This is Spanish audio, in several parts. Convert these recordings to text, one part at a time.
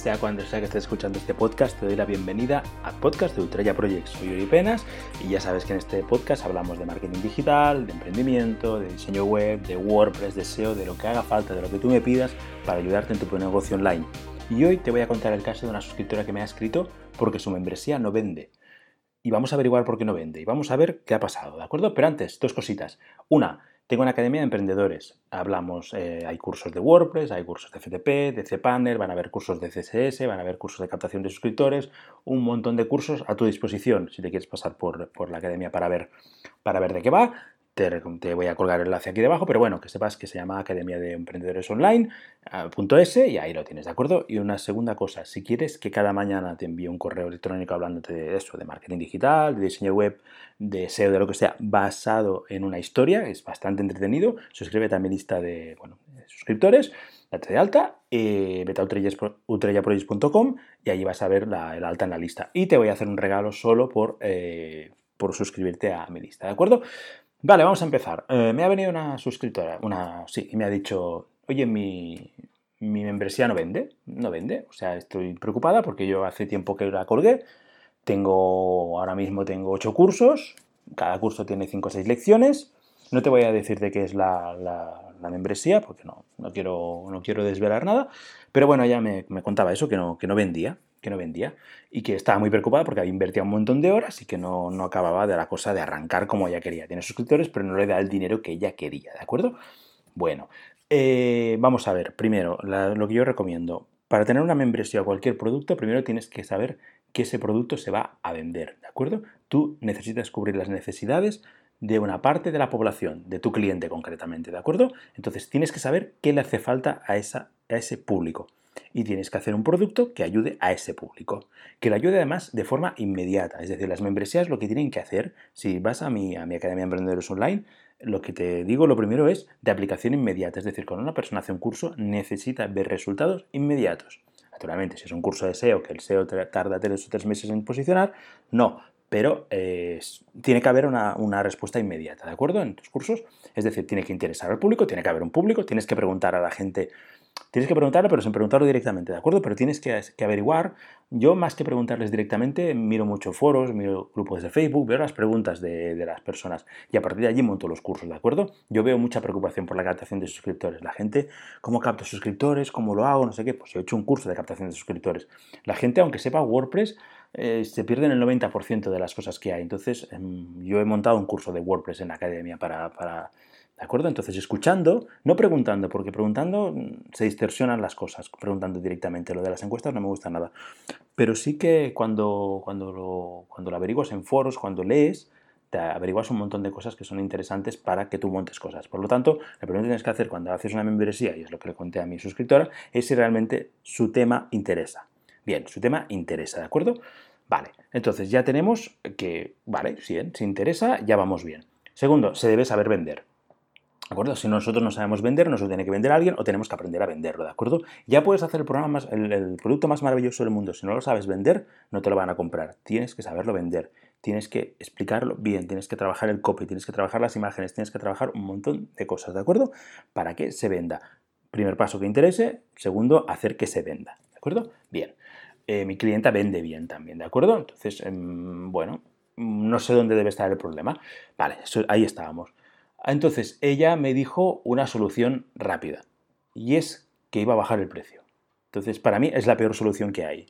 sea cuando sea que estés escuchando este podcast, te doy la bienvenida al podcast de Ultraya Projects. Soy Uri Penas y ya sabes que en este podcast hablamos de marketing digital, de emprendimiento, de diseño web, de WordPress, de SEO, de lo que haga falta, de lo que tú me pidas para ayudarte en tu negocio online. Y hoy te voy a contar el caso de una suscriptora que me ha escrito porque su membresía no vende. Y vamos a averiguar por qué no vende y vamos a ver qué ha pasado, ¿de acuerdo? Pero antes, dos cositas. Una, tengo una academia de emprendedores. Hablamos, eh, hay cursos de WordPress, hay cursos de FTP, de cPanel, van a haber cursos de CSS, van a haber cursos de captación de suscriptores, un montón de cursos a tu disposición si te quieres pasar por, por la academia para ver, para ver de qué va te, voy a colgar el enlace aquí debajo, pero bueno, que sepas que se llama Academia de Emprendedores Online.es y ahí lo tienes, ¿de acuerdo? Y una segunda cosa, si quieres que cada mañana te envíe un correo electrónico hablándote de eso, de marketing digital, de diseño web, de SEO, de lo que sea, basado en una historia, es bastante entretenido, suscríbete a mi lista de, bueno, suscriptores, date de alta, eh, a utrellaprojects.com y allí vas a ver la, el alta en la lista. Y te voy a hacer un regalo solo por, eh, por suscribirte a mi lista, ¿de acuerdo? Vale, vamos a empezar. Eh, me ha venido una suscriptora, una, sí, y me ha dicho, oye, mi, mi membresía no vende, no vende. O sea, estoy preocupada porque yo hace tiempo que la colgué. Tengo, ahora mismo tengo ocho cursos, cada curso tiene cinco o seis lecciones. No te voy a decir de qué es la, la, membresía, porque no, no, quiero, no quiero desvelar nada. Pero bueno, ella me, me contaba eso, que no, que no vendía que no vendía y que estaba muy preocupada porque había invertido un montón de horas y que no, no, acababa de la cosa de arrancar como ella quería. Tiene suscriptores, pero no le da el dinero que ella quería, ¿de acuerdo? Bueno, eh, vamos a ver, primero, lo que yo recomiendo. Para tener una membresía o cualquier producto, primero tienes que saber que ese producto se va a vender, ¿de acuerdo? Tú necesitas cubrir las necesidades de una parte de la población, de tu cliente concretamente, ¿de acuerdo? Entonces tienes que saber qué le hace falta a, esa, a ese público y tienes que hacer un producto que ayude a ese público, que le ayude además de forma inmediata. Es decir, las membresías lo que tienen que hacer, si vas a mi, a mi Academia de Emprendedores Online, lo que te digo lo primero es de aplicación inmediata. Es decir, cuando una persona hace un curso necesita ver resultados inmediatos. Naturalmente, si es un curso de SEO, que el SEO tarda tres o tres meses en posicionar, no, pero eh, tiene que haber una, una, respuesta inmediata, ¿de acuerdo? En tus cursos. Es decir, tiene que interesar al público, tiene que haber un público, tienes que preguntar a la gente Tienes que preguntarle, pero sin preguntarlo directamente, ¿de acuerdo? Pero tienes que, averiguar. Yo, más que preguntarles directamente, miro muchos foros, miro grupos de Facebook, veo las preguntas de, las personas y a partir de allí monto los cursos, ¿de acuerdo? Yo veo mucha preocupación por la captación de suscriptores. La gente, ¿cómo capto suscriptores? ¿Cómo lo hago? No sé qué. Pues yo he hecho un curso de captación de suscriptores. La gente, aunque sepa WordPress, eh, se pierden el 90% de las cosas que hay. Entonces, em, yo he montado un curso de WordPress en la academia para, para ¿De acuerdo? Entonces, escuchando, no preguntando, porque preguntando se distorsionan las cosas, preguntando directamente. Lo de las encuestas no me gusta nada. Pero sí que cuando, cuando, lo, cuando lo averiguas en foros, cuando lees, te averiguas un montón de cosas que son interesantes para que tú montes cosas. Por lo tanto, lo primero que tienes que hacer cuando haces una membresía, y es lo que le conté a mi suscriptora, es si realmente su tema interesa. Bien, su tema interesa, ¿de acuerdo? Vale, entonces ya tenemos que, vale, si, si interesa, ya vamos bien. Segundo, se debe saber vender. ¿De acuerdo? Si nosotros no sabemos vender, nos lo tiene que vender alguien o tenemos que aprender a venderlo, ¿de acuerdo? Ya puedes hacer el, programa más, el, producto más maravilloso del mundo. Si no lo sabes vender, no te lo van a comprar. Tienes que saberlo vender. Tienes que explicarlo bien, tienes que trabajar el copy, tienes que trabajar las imágenes, tienes que trabajar un montón de cosas, ¿de acuerdo? Para que se venda. Primer paso que interese, segundo, hacer que se venda, ¿de acuerdo? Bien. Eh, mi clienta vende bien también, ¿de acuerdo? Entonces, em, bueno, no sé dónde debe estar el problema. Vale, ahí estábamos. Entonces ella me dijo una solución rápida y es que iba a bajar el precio. Entonces para mí es la peor solución que hay.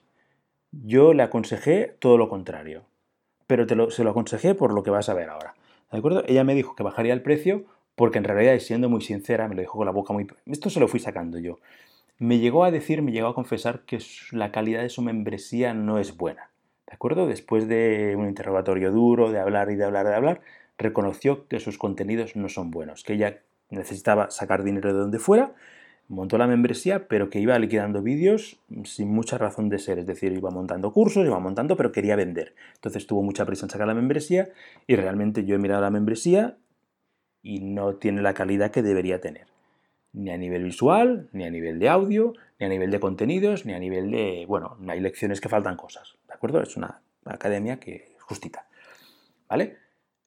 Yo le aconsejé todo lo contrario, pero te se lo aconsejé por lo que vas a ver ahora. ¿De acuerdo? Ella me dijo que bajaría el precio porque en realidad, siendo muy sincera, me lo dijo con la boca muy... Esto se lo fui sacando yo. Me llegó a decir, me llegó a confesar que la calidad de su membresía no es buena. ¿De acuerdo? Después de un interrogatorio duro, de hablar y de hablar y de hablar, reconoció que sus contenidos no son buenos, que ella necesitaba sacar dinero de donde fuera, montó la membresía, pero que iba liquidando vídeos sin mucha razón de ser, es decir, iba montando cursos, iba montando, pero quería vender. Entonces tuvo mucha prisa en sacar la membresía y realmente yo he mirado la membresía y no tiene la calidad que debería tener, ni a nivel visual, ni a nivel de audio, ni a nivel de contenidos, ni a nivel de, bueno, no hay lecciones que faltan cosas, ¿de acuerdo? Es una academia que es justita, ¿vale?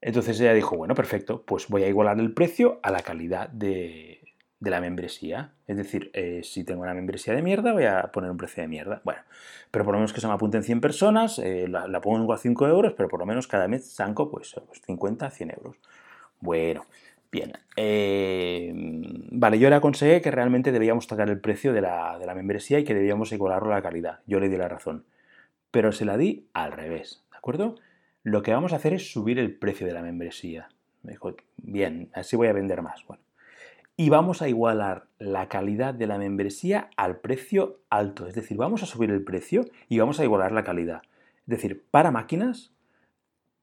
Entonces ella dijo, bueno, perfecto, pues voy a igualar el precio a la calidad de, de la membresía. Es decir, eh, si tengo una membresía de mierda, voy a poner un precio de mierda. Bueno, pero por lo menos que se me apunten 100 personas, eh, la, pongo a 5 euros, pero por lo menos cada mes saco pues, 50, pues 100 euros. Bueno, bien. Eh, vale, yo le aconsejé que realmente debíamos tocar el precio de la, de la membresía y que debíamos igualarlo a la calidad. Yo le di la razón. Pero se la di al revés, ¿de acuerdo? Lo que vamos a hacer es subir el precio de la membresía. Me dijo, bien, así voy a vender más. Bueno, y vamos a igualar la calidad de la membresía al precio alto. Es decir, vamos a subir el precio y vamos a igualar la calidad. Es decir, para máquinas,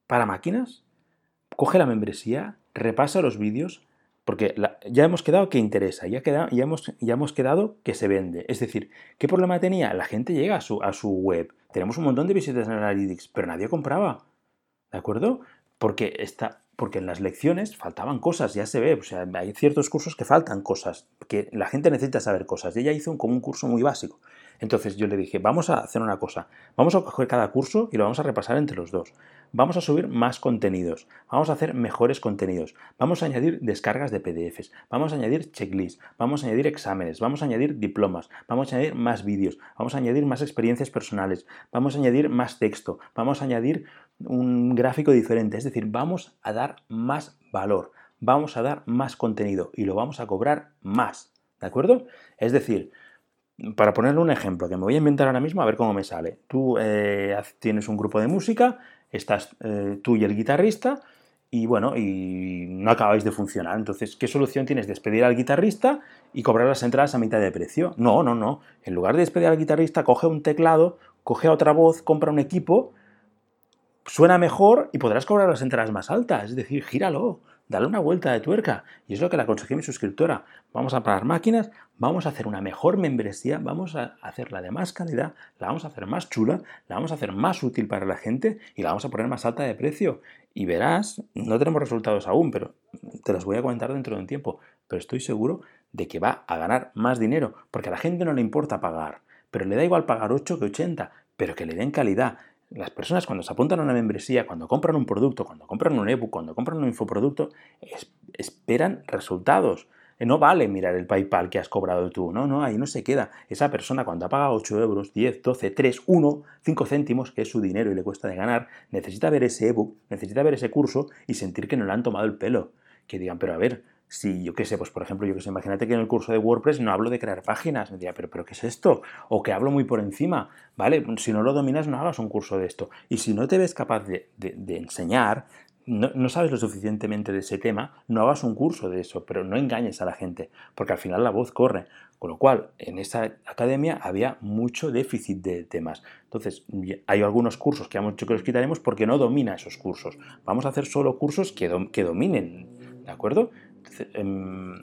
para máquinas, coge la membresía, repasa los vídeos, porque ya hemos quedado que interesa, ya, hemos, ya hemos quedado que se vende. Es decir, ¿qué problema tenía? La gente llega a su, a su web, tenemos un montón de visitas en Analytics, pero nadie compraba. ¿De acuerdo? Porque está, porque en las lecciones faltaban cosas, ya se ve, o sea, hay ciertos cursos que faltan cosas, que la gente necesita saber cosas, y ella hizo un, como un curso muy básico. Entonces yo le dije, vamos a hacer una cosa, vamos a coger cada curso y lo vamos a repasar entre los dos. Vamos a subir más contenidos, vamos a hacer mejores contenidos, vamos a añadir descargas de PDFs, vamos a añadir checklists, vamos a añadir exámenes, vamos a añadir diplomas, vamos a añadir más vídeos, vamos a añadir más experiencias personales, vamos a añadir más texto, vamos a añadir un gráfico diferente, es decir, vamos a dar más valor, vamos a dar más contenido y lo vamos a cobrar más, ¿de acuerdo? Es decir, para ponerle un ejemplo que me voy a inventar ahora mismo a ver cómo me sale. Tú eh, tienes un grupo de música, estás eh, tú y el guitarrista y bueno, y no acabáis de funcionar. Entonces, ¿qué solución tienes? ¿Despedir al guitarrista y cobrar las entradas a mitad de precio? No, no, no. En lugar de despedir al guitarrista, coge un teclado, coge otra voz, compra un equipo suena mejor y podrás cobrar las entradas más altas. Es decir, gíralo, dale una vuelta de tuerca. Y es lo que le aconsejé a mi suscriptora. Vamos a parar máquinas, vamos a hacer una mejor membresía, vamos a hacerla de más calidad, la vamos a hacer más chula, la vamos a hacer más útil para la gente y la vamos a poner más alta de precio. Y verás, no tenemos resultados aún, pero te los voy a comentar dentro de un tiempo. Pero estoy seguro de que va a ganar más dinero, porque a la gente no le importa pagar, pero le da igual pagar 8 que 80, pero que le den calidad las personas cuando se apuntan a una membresía, cuando compran un producto, cuando compran un ebook, cuando compran un infoproducto, esperan resultados. Eh, no vale mirar el PayPal que has cobrado tú, no, no, ahí no se queda. Esa persona cuando ha pagado 8 euros, 10, 12, 3, 1, 5 céntimos, que es su dinero y le cuesta de ganar, necesita ver ese ebook, necesita ver ese curso y sentir que no le han tomado el pelo. Que digan, pero a ver, si yo qué sé, pues por ejemplo, yo qué sé, imagínate que en el curso de WordPress no hablo de crear páginas, me diría, pero, pero ¿qué es esto? O que hablo muy por encima, ¿vale? Si no lo dominas, no hagas un curso de esto. Y si no te ves capaz de, enseñar, no, sabes lo suficientemente de ese tema, no hagas un curso de eso, pero no engañes a la gente, porque al final la voz corre. Con lo cual, en esa academia había mucho déficit de temas. Entonces, hay algunos cursos que hemos dicho que los quitaremos porque no domina esos cursos. Vamos a hacer solo cursos que, que dominen, ¿de acuerdo? Em,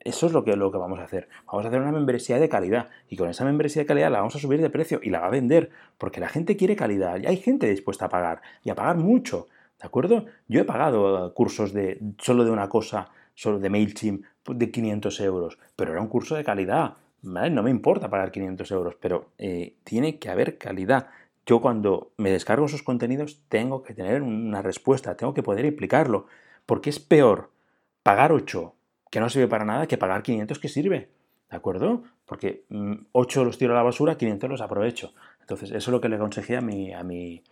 eso es lo que, lo que vamos a hacer. Vamos a hacer una membresía de calidad y con esa membresía de calidad la vamos a subir de precio y la va a vender porque la gente quiere calidad y hay gente dispuesta a pagar y a pagar mucho. ¿De acuerdo? Yo he pagado cursos de solo de una cosa, solo de MailChimp, de 500 euros, pero era un curso de calidad. No me importa pagar 500 euros, pero eh, tiene que haber calidad. Yo cuando me descargo esos contenidos tengo que tener una respuesta, tengo que poder explicarlo, porque es peor pagar 8, que no sirve para nada, que pagar 500 que sirve. ¿De acuerdo? Porque 8 mm, los tiro a la basura, 500 los aprovecho. Entonces, eso es lo que le aconsejé a mi, a mi,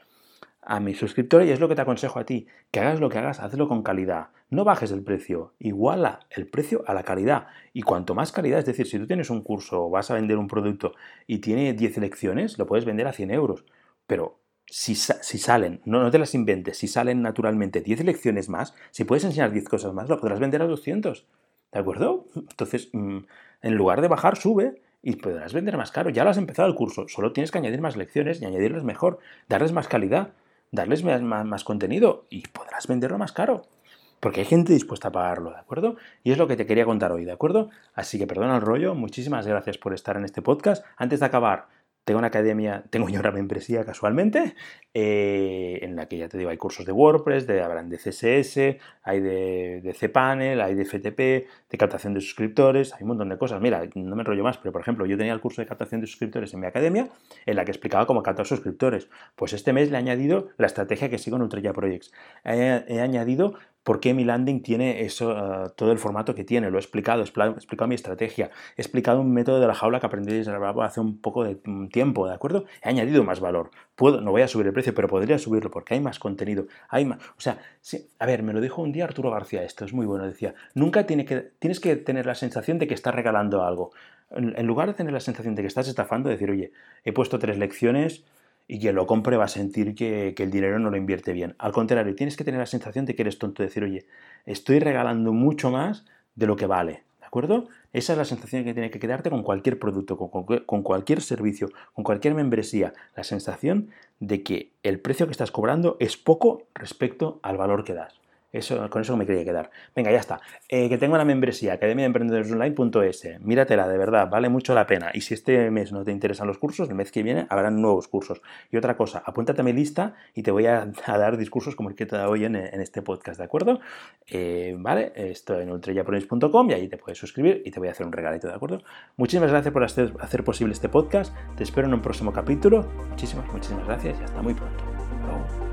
a mi suscriptor y es lo que te aconsejo a ti. Que hagas lo que hagas, hazlo con calidad. No bajes el precio, iguala el precio a la calidad. Y cuanto más calidad, es decir, si tú tienes un curso o vas a vender un producto y tiene 10 lecciones, lo puedes vender a 100 euros. Pero si, salen, no, no te las inventes, si salen naturalmente 10 lecciones más, si puedes enseñar 10 cosas más, lo podrás vender a 200. ¿De acuerdo? Entonces, mm, en lugar de bajar, sube y podrás vender más caro. Ya lo has empezado el curso, solo tienes que añadir más lecciones y añadirles mejor, darles más calidad, darles más, más contenido y podrás venderlo más caro. Porque hay gente dispuesta a pagarlo, ¿de acuerdo? Y es lo que te quería contar hoy, ¿de acuerdo? Así que perdona el rollo, muchísimas gracias por estar en este podcast. Antes de acabar, tengo una academia, tengo yo una membresía casualmente, eh, en la que ya te digo, hay cursos de WordPress, de, habrán de CSS, hay de, de cPanel, hay de FTP, de captación de suscriptores, hay un montón de cosas. Mira, no me enrollo más, pero por ejemplo, yo tenía el curso de captación de suscriptores en mi academia, en la que explicaba cómo captar suscriptores. Pues este mes le he añadido la estrategia que sigo en Ultraya Projects. he añadido por qué mi landing tiene eso, ah, todo el formato que tiene. Lo he explicado, he explicado mi estrategia, he explicado un método de la jaula que aprendí desde hace un poco de tiempo, ¿de acuerdo? He añadido más valor. No voy a subir el precio, pero podría subirlo porque hay más contenido. Hay más, o sea, a ver, me lo dijo un día Arturo García, esto es muy bueno, decía, nunca que, tienes que tener la sensación de que estás regalando algo. En, lugar de tener la sensación de que estás estafando, decir, oye, he puesto tres lecciones, y quien lo compre va a sentir que, el dinero no lo invierte bien. Al contrario, tienes que tener la sensación de que eres tonto, decir, oye, estoy regalando mucho más de lo que vale. ¿De acuerdo? Esa es la sensación que tiene que quedarte con cualquier producto, con, con, cualquier servicio, con cualquier membresía. La sensación de que el precio que estás cobrando es poco respecto al valor que das. Eso, con eso me quería quedar. Venga, ya está. Eh, que tengo la membresía, academia de emprendedores online.es. Míratela, de verdad, vale mucho la pena. Y si este mes no te interesan los cursos, el mes que viene habrán nuevos cursos. Y otra cosa, apúntate a mi lista y te voy a, dar discursos como el que te he dado hoy en, este podcast, ¿de acuerdo? Eh, vale, esto en ultrayapronis.com y ahí te puedes suscribir y te voy a hacer un regalito, ¿de acuerdo? Muchísimas gracias por hacer, hacer posible este podcast. Te espero en un próximo capítulo. Muchísimas, muchísimas gracias y hasta muy pronto.